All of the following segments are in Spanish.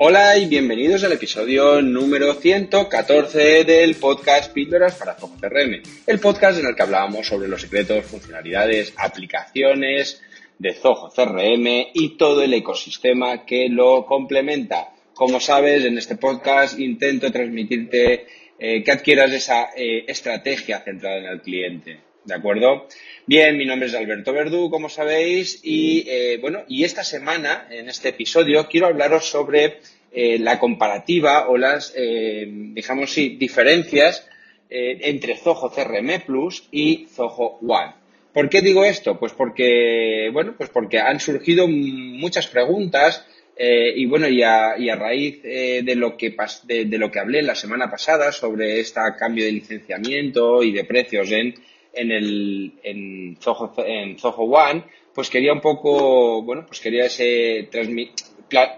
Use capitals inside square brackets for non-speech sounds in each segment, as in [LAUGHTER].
Hola y bienvenidos al episodio número 114 del podcast Píldoras para CRM, el podcast en el que hablábamos sobre los secretos, funcionalidades, aplicaciones de Zoho CRM y todo el ecosistema que lo complementa. Como sabes, en este podcast intento transmitirte eh, que adquieras esa eh, estrategia centrada en el cliente. ¿De acuerdo? Bien, mi nombre es Alberto Verdú, como sabéis, y eh, bueno, y esta semana, en este episodio, quiero hablaros sobre la comparativa o las, digamos, sí, diferencias entre Zoho CRM Plus y Zoho One. ¿Por qué digo esto? Pues porque, bueno, pues porque han surgido muchas preguntas eh, y bueno, y a, raíz eh, de, lo que de, lo que hablé la semana pasada sobre este cambio de licenciamiento y de precios en, en, el, en, Zoho, en Zoho One, pues quería un poco, bueno, pues quería ese,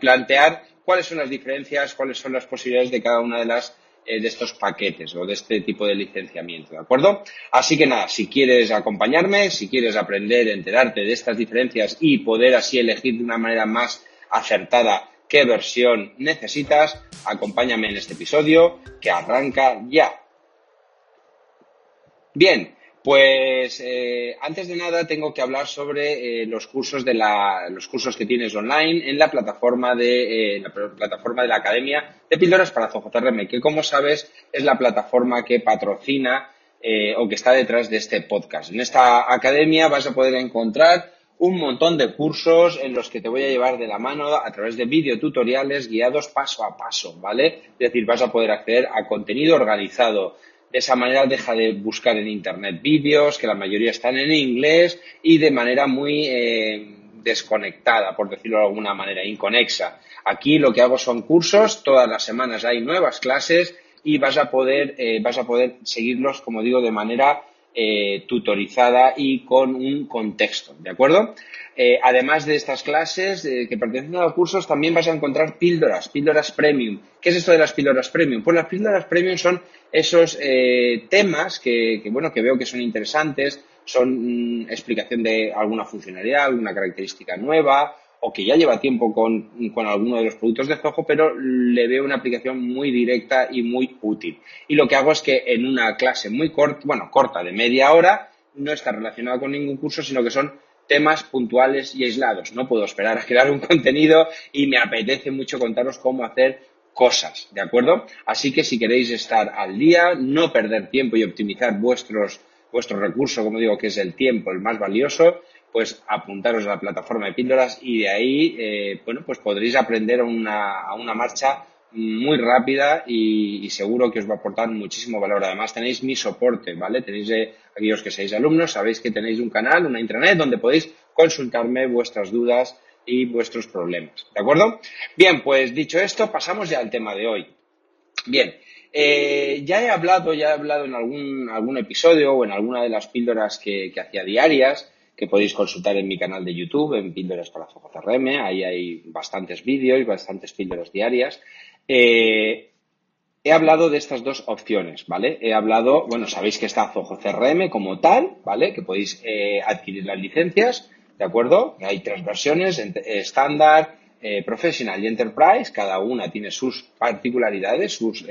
plantear cuáles son las diferencias, cuáles son las posibilidades de cada una de las eh, de estos paquetes o de este tipo de licenciamiento, ¿de acuerdo? Así que nada, si quieres acompañarme, si quieres aprender, enterarte de estas diferencias y poder así elegir de una manera más acertada qué versión necesitas, acompáñame en este episodio que arranca ya. Bien, pues eh, antes de nada tengo que hablar sobre eh, los cursos de la, los cursos que tienes online en la plataforma de eh, la plataforma de la Academia de Píldoras para Zoho que como sabes es la plataforma que patrocina o que está detrás de este podcast. En esta academia vas a poder encontrar un montón de cursos en los que te voy a llevar de la mano a través de videotutoriales guiados paso a paso, ¿vale? Es decir, vas a poder acceder a contenido organizado. De esa manera deja de buscar en Internet vídeos, que la mayoría están en inglés y de manera muy eh, desconectada, por decirlo de alguna manera, inconexa. Aquí lo que hago son cursos, todas las semanas hay nuevas clases y vas a poder, eh, vas a poder seguirlos, como digo, de manera eh, tutorizada y con un contexto, ¿de acuerdo? Eh, además de estas clases eh, que pertenecen a los cursos, también vas a encontrar píldoras, píldoras premium. ¿Qué es esto de las píldoras premium? Pues las píldoras premium son esos temas que, bueno, que veo que son interesantes, son mm, explicación de alguna funcionalidad, alguna característica nueva, o que ya lleva tiempo con, alguno de los productos de Zoho, pero le veo una aplicación muy directa y muy útil. Y lo que hago es que en una clase muy corta, bueno, corta de media hora, no está relacionada con ningún curso, sino que son temas puntuales y aislados. No puedo esperar a crear un [LAUGHS] contenido y me apetece mucho contaros cómo hacer cosas, ¿de acuerdo? Así que si queréis estar al día, no perder tiempo y optimizar vuestros, vuestro recurso, como digo, que es el tiempo, el más valioso, pues apuntaros a la plataforma de píldoras y de ahí, eh, bueno, pues podréis aprender a una, a una marcha muy rápida y, seguro que os va a aportar muchísimo valor. Además, tenéis mi soporte, ¿vale? Tenéis, eh, aquellos que seáis alumnos, sabéis que tenéis un canal, una intranet, donde podéis consultarme vuestras dudas y vuestros problemas, ¿de acuerdo? Bien, pues dicho esto, pasamos ya al tema de hoy. Bien, eh, ya he hablado, ya he hablado en algún, algún episodio o en alguna de las píldoras que, que hacía diarias que podéis consultar en mi canal de YouTube, en Píldoras para CRM. Ahí hay bastantes vídeos, bastantes píldoras diarias. Eh, he hablado de estas dos opciones, ¿vale? He hablado, bueno, sabéis que está Zoho CRM como tal, ¿vale? Que podéis eh, adquirir las licencias, ¿de acuerdo? Hay tres versiones, estándar, eh, professional y enterprise. Cada una tiene sus particularidades, sus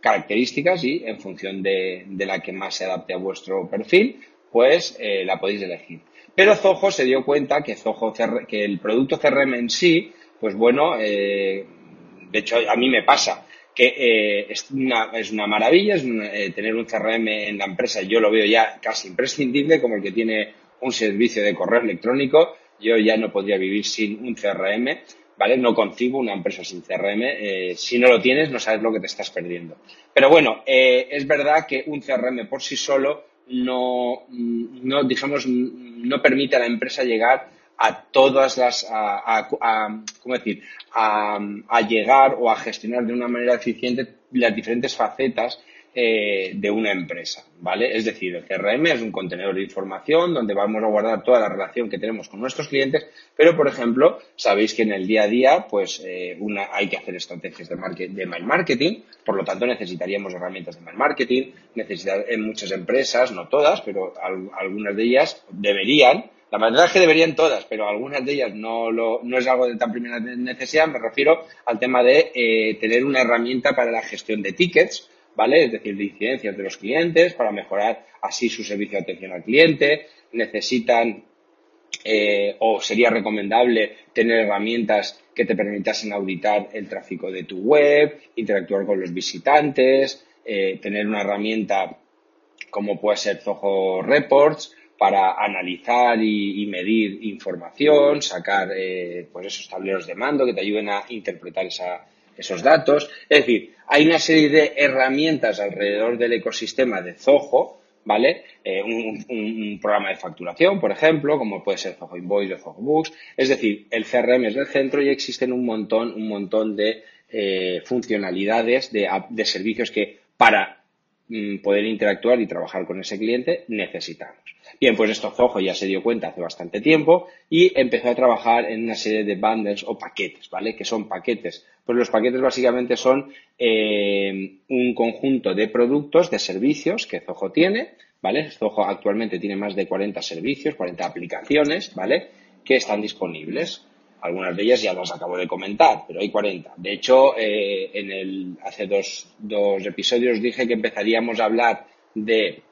características y en función de, de la que más se adapte a vuestro perfil, pues eh, la podéis elegir. Pero Zoho se dio cuenta que, Zoho que el producto CRM en sí, pues bueno, eh, de hecho a mí me pasa que eh, es, una, es, una, maravilla es tener un CRM en la empresa, yo lo veo ya casi imprescindible como el que tiene un servicio de correo electrónico, yo ya no podría vivir sin un CRM, ¿vale? No concibo una empresa sin CRM, si no lo tienes no sabes lo que te estás perdiendo. Pero bueno, es verdad que un CRM por sí solo no, no, digamos, no permite a la empresa llegar a todas las, a, ¿cómo decir? A, a, llegar o a gestionar de una manera eficiente las diferentes facetas eh, de una empresa, ¿vale? Es decir, el CRM es un contenedor de información donde vamos a guardar toda la relación que tenemos con nuestros clientes, pero, por ejemplo, sabéis que en el día a día, pues, eh, una, hay que hacer estrategias de, market, de mail marketing, por lo tanto, necesitaríamos herramientas de mail marketing, necesitar en muchas empresas, no todas, pero algunas de ellas deberían, la verdad es que deberían todas, pero algunas de ellas no, lo, no es algo de tan primera necesidad. Me refiero al tema de eh, tener una herramienta para la gestión de tickets, ¿vale? Es decir, de incidencias de los clientes para mejorar así su servicio de atención al cliente. Necesitan eh, o sería recomendable tener herramientas que te permitasen auditar el tráfico de tu web, interactuar con los visitantes, eh, tener una herramienta como puede ser Zoho Reports para analizar y, medir información, sacar eh, pues esos tableros de mando que te ayuden a interpretar esa, esos datos. Es decir, hay una serie de herramientas alrededor del ecosistema de Zoho, ¿vale? Eh, un, programa de facturación, por ejemplo, como puede ser Zoho Invoice o Zoho Books. Es decir, el CRM es el centro y existen un montón, un montón de eh, funcionalidades, de, de, servicios que para poder interactuar y trabajar con ese cliente necesitamos. Bien, pues esto Zoho ya se dio cuenta hace bastante tiempo y empezó a trabajar en una serie de bundles o paquetes, ¿vale? Que son paquetes. Pues los paquetes básicamente son eh, un conjunto de productos, de servicios que Zoho tiene, ¿vale? Zoho actualmente tiene más de 40 servicios, 40 aplicaciones, ¿vale? Que están disponibles. Algunas de ellas ya las acabo de comentar, pero hay 40. De hecho, eh, en el, hace dos, dos episodios dije que empezaríamos a hablar de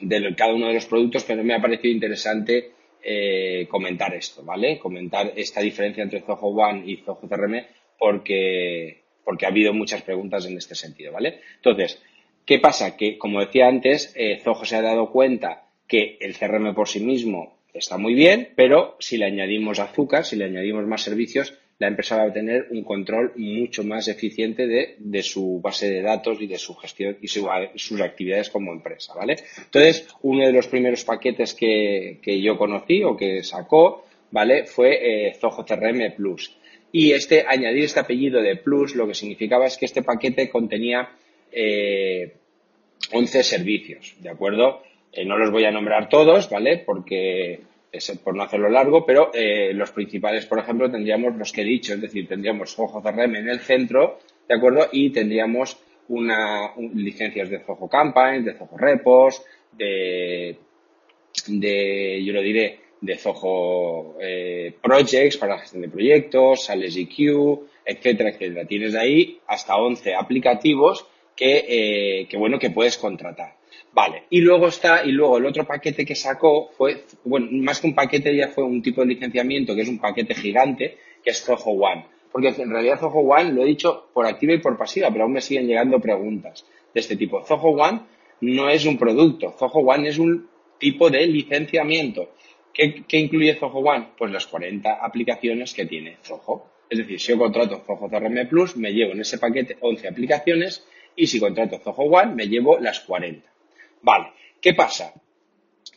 de cada uno de los productos, pero me ha parecido interesante eh, comentar esto, ¿vale? Comentar esta diferencia entre Zoho One y Zoho CRM porque, porque ha habido muchas preguntas en este sentido, ¿vale? Entonces, ¿qué pasa? Que, como decía antes, eh, Zoho se ha dado cuenta que el CRM por sí mismo está muy bien, pero si le añadimos azúcar, si le añadimos más servicios, la empresa va a tener un control mucho más eficiente de, su base de datos y de su gestión y sus actividades como empresa, ¿vale? Entonces, uno de los primeros paquetes que, yo conocí o que sacó, ¿vale? Fue eh, Zoho CRM Plus. Y este, añadir este apellido de Plus, lo que significaba es que este paquete contenía eh, 11 servicios, ¿de acuerdo? Eh, no los voy a nombrar todos, ¿vale? Porque por no hacerlo largo, pero eh, los principales, por ejemplo, tendríamos los que he dicho, es decir, tendríamos Zoho CRM en el centro, ¿de acuerdo? Y tendríamos una, licencias de Zoho Campaign, de Zoho Repos, de, de yo lo diré, de Zoho eh, Projects para la gestión de proyectos, Sales EQ, etcétera, etcétera. Tienes ahí hasta 11 aplicativos que, que, bueno, que puedes contratar. Vale, y luego está, y luego el otro paquete que sacó fue, bueno, más que un paquete ya fue un tipo de licenciamiento que es un paquete gigante, que es Zoho One. Porque en realidad Zoho One lo he dicho por activa y por pasiva, pero aún me siguen llegando preguntas de este tipo. Zoho One no es un producto, Zoho One es un tipo de licenciamiento. ¿Qué, incluye Zoho One? Pues las 40 aplicaciones que tiene Zoho. Es decir, si yo contrato Zoho CRM Plus, me llevo en ese paquete 11 aplicaciones y si contrato Zoho One, me llevo las 40. Vale, ¿qué pasa?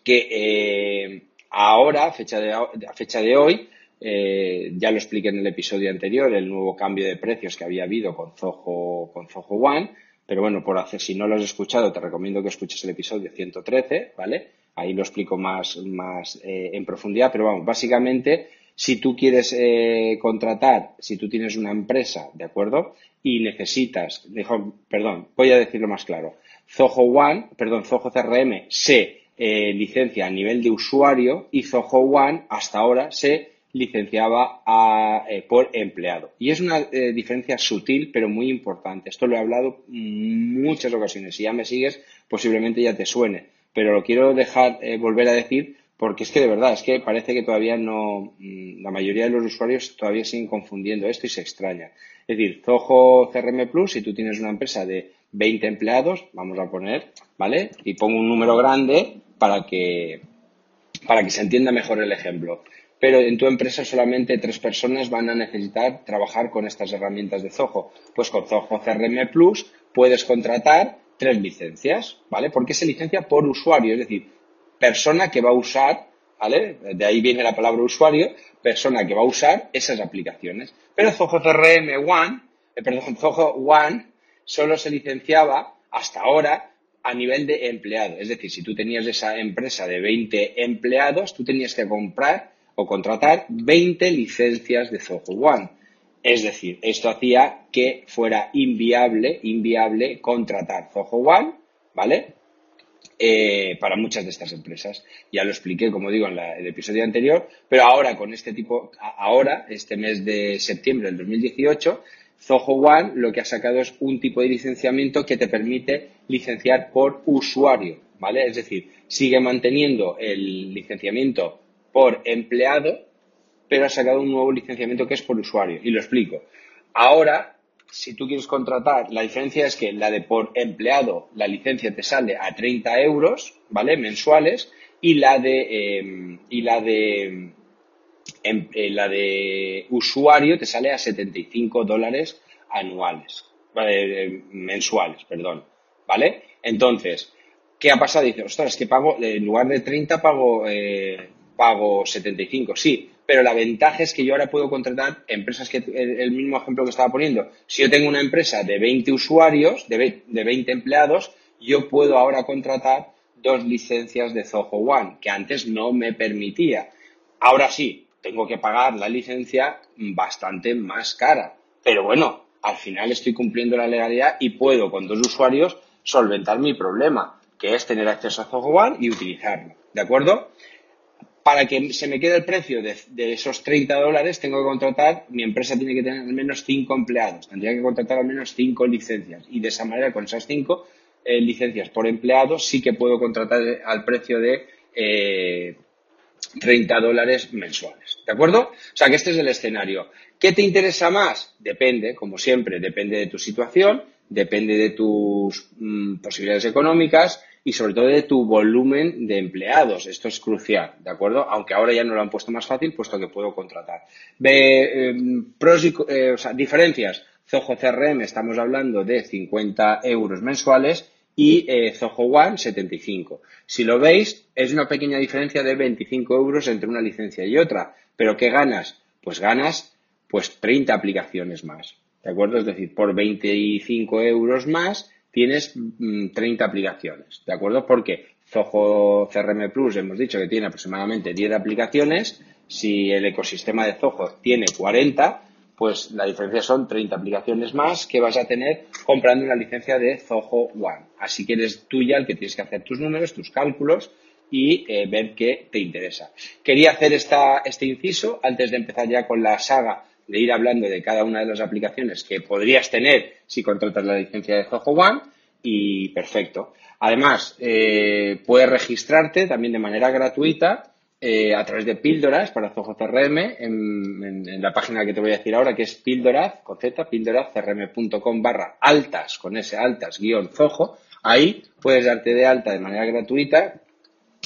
Que eh, ahora, a fecha de, fecha de hoy, eh, ya lo expliqué en el episodio anterior, el nuevo cambio de precios que había habido con Zoho, con One, pero bueno, por hacer, si no lo has escuchado, te recomiendo que escuches el episodio 113, ¿vale? Ahí lo explico más, más eh, en profundidad, pero vamos, básicamente, si tú quieres contratar, si tú tienes una empresa, ¿de acuerdo? Y necesitas, perdón, voy a decirlo más claro. Zoho One, perdón, Zoho CRM se eh, licencia a nivel de usuario y Zoho One hasta ahora se licenciaba eh, por empleado. Y es una eh, diferencia sutil pero muy importante. Esto lo he hablado muchas ocasiones. Si ya me sigues, posiblemente ya te suene. Pero lo quiero dejar volver a decir porque es que de verdad, es que parece que todavía no, mm, la mayoría de los usuarios todavía siguen confundiendo esto y se extraña. Es decir, Zoho CRM Plus, si tú tienes una empresa de 20 empleados, vamos a poner, ¿vale? Y pongo un número grande para que, para que se entienda mejor el ejemplo. Pero en tu empresa solamente tres personas van a necesitar trabajar con estas herramientas de Zoho. Pues con Zoho CRM Plus puedes contratar tres licencias, ¿vale? ¿Por qué se licencia por usuario? Es decir, persona que va a usar, ¿vale? De ahí viene la palabra usuario, persona que va a usar esas aplicaciones. Pero Zoho CRM One, eh, perdón, Zoho One solo se licenciaba hasta ahora a nivel de empleado. Es decir, si tú tenías esa empresa de 20 empleados, tú tenías que comprar o contratar 20 licencias de Zoho One. Es decir, esto hacía que fuera inviable, inviable contratar Zoho One, ¿vale? Eh, para muchas de estas empresas. Ya lo expliqué, como digo, en el episodio anterior, pero ahora con este tipo, ahora, este mes de septiembre del 2018, Zoho One lo que ha sacado es un tipo de licenciamiento que te permite licenciar por usuario, ¿vale? Es decir, sigue manteniendo el licenciamiento por empleado, pero ha sacado un nuevo licenciamiento que es por usuario. Y lo explico. Ahora, si tú quieres contratar, la diferencia es que la de por empleado, la licencia te sale a 30 euros, ¿vale? Mensuales, y la de, em, y la de en, la de usuario te sale a 75 dólares anuales, mensuales, perdón, ¿vale? Entonces, ¿qué ha pasado? Dice, ostras, que pago, en lugar de 30 pago, eh, pago 75, sí, pero la ventaja es que yo ahora puedo contratar empresas que, el, mismo ejemplo que estaba poniendo, si yo tengo una empresa de 20 usuarios, de, de 20 empleados, yo puedo ahora contratar dos licencias de Zoho One, que antes no me permitía. Ahora sí, tengo que pagar la licencia bastante más cara. Pero bueno, al final estoy cumpliendo la legalidad y puedo con dos usuarios solventar mi problema, que es tener acceso a Zoho One y utilizarlo. ¿De acuerdo? Para que se me quede el precio de, esos 30 dólares, tengo que contratar, mi empresa tiene que tener al menos 5 empleados. Tendría que contratar al menos 5 licencias. Y de esa manera, con esas 5 eh, licencias por empleado, sí que puedo contratar al precio de eh, 30 dólares mensuales. ¿De acuerdo? O sea que este es el escenario. ¿Qué te interesa más? Depende, como siempre, depende de tu situación, depende de tus mm, posibilidades económicas y sobre todo de tu volumen de empleados. Esto es crucial, ¿de acuerdo? Aunque ahora ya no lo han puesto más fácil, puesto que puedo contratar. Em, pros y, eh, diferencias. Zoho CRM estamos hablando de 50 euros mensuales y eh, Zoho One 75. Si lo veis, es una pequeña diferencia de 25 euros entre una licencia y otra. ¿Pero qué ganas? Pues ganas pues 30 aplicaciones más. ¿De acuerdo? Es decir, por 25 euros más tienes 30 mm, aplicaciones. ¿De acuerdo? Porque Zoho CRM Plus hemos dicho que tiene aproximadamente 10 aplicaciones. Si el ecosistema de Zoho tiene 40, pues la diferencia son 30 aplicaciones más que vas a tener comprando una licencia de Zoho One. Así que eres tú ya el que tienes que hacer tus números, tus cálculos y eh, ver qué te interesa. Quería hacer esta, este inciso antes de empezar ya con la saga de ir hablando de cada una de las aplicaciones que podrías tener si contratas la licencia de Zoho One y perfecto. Además, eh, puedes registrarte también de manera gratuita eh, a través de píldoras para Zoho CRM en, la página que te voy a decir ahora, que es píldoraz, con Z, píldorazcrm.com barra altas, con ese altas guion Zoho. Ahí puedes darte de alta de manera gratuita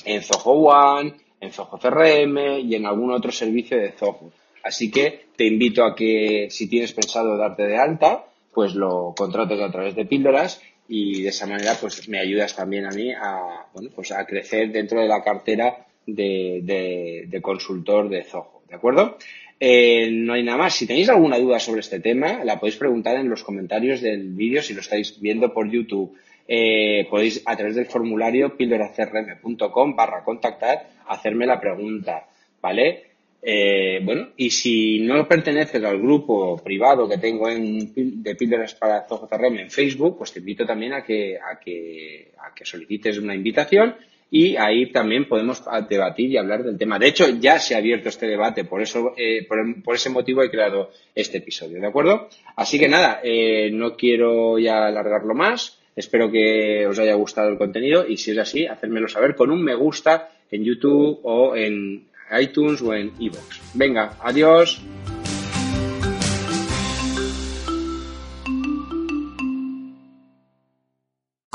en Zoho One, en Zoho CRM y en algún otro servicio de Zoho. Así que te invito a que si tienes pensado darte de alta, pues lo contrates a través de píldoras y de esa manera pues me ayudas también a mí a, bueno, pues a crecer dentro de la cartera de, consultor de Zoho, ¿de acuerdo? Eh, no hay nada más. Si tenéis alguna duda sobre este tema, la podéis preguntar en los comentarios del vídeo si lo estáis viendo por YouTube. Eh, podéis a través del formulario pildoracrm.com barra contactar hacerme la pregunta, ¿vale? Eh, bueno, y si no perteneces al grupo privado que tengo en, de píldoras para CRM en Facebook, pues te invito también a que, a que, a que solicites una invitación y ahí también podemos debatir y hablar del tema. De hecho, ya se ha abierto este debate, por eso, eh, por, ese motivo he creado este episodio, ¿de acuerdo? Así que nada, eh, no quiero ya alargarlo más. Espero que os haya gustado el contenido y si es así, hacérmelo saber con un me gusta en YouTube o en iTunes o en iVoox. Venga, adiós.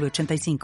906985.